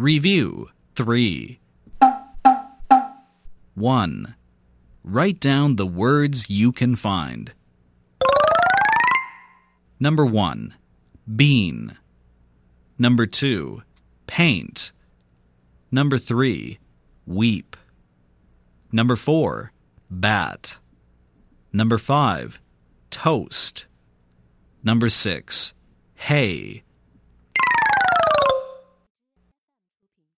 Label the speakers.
Speaker 1: Review 3. 1. Write down the words you can find. Number 1. Bean. Number 2. Paint. Number 3. Weep. Number 4. Bat. Number 5. Toast. Number 6. Hay.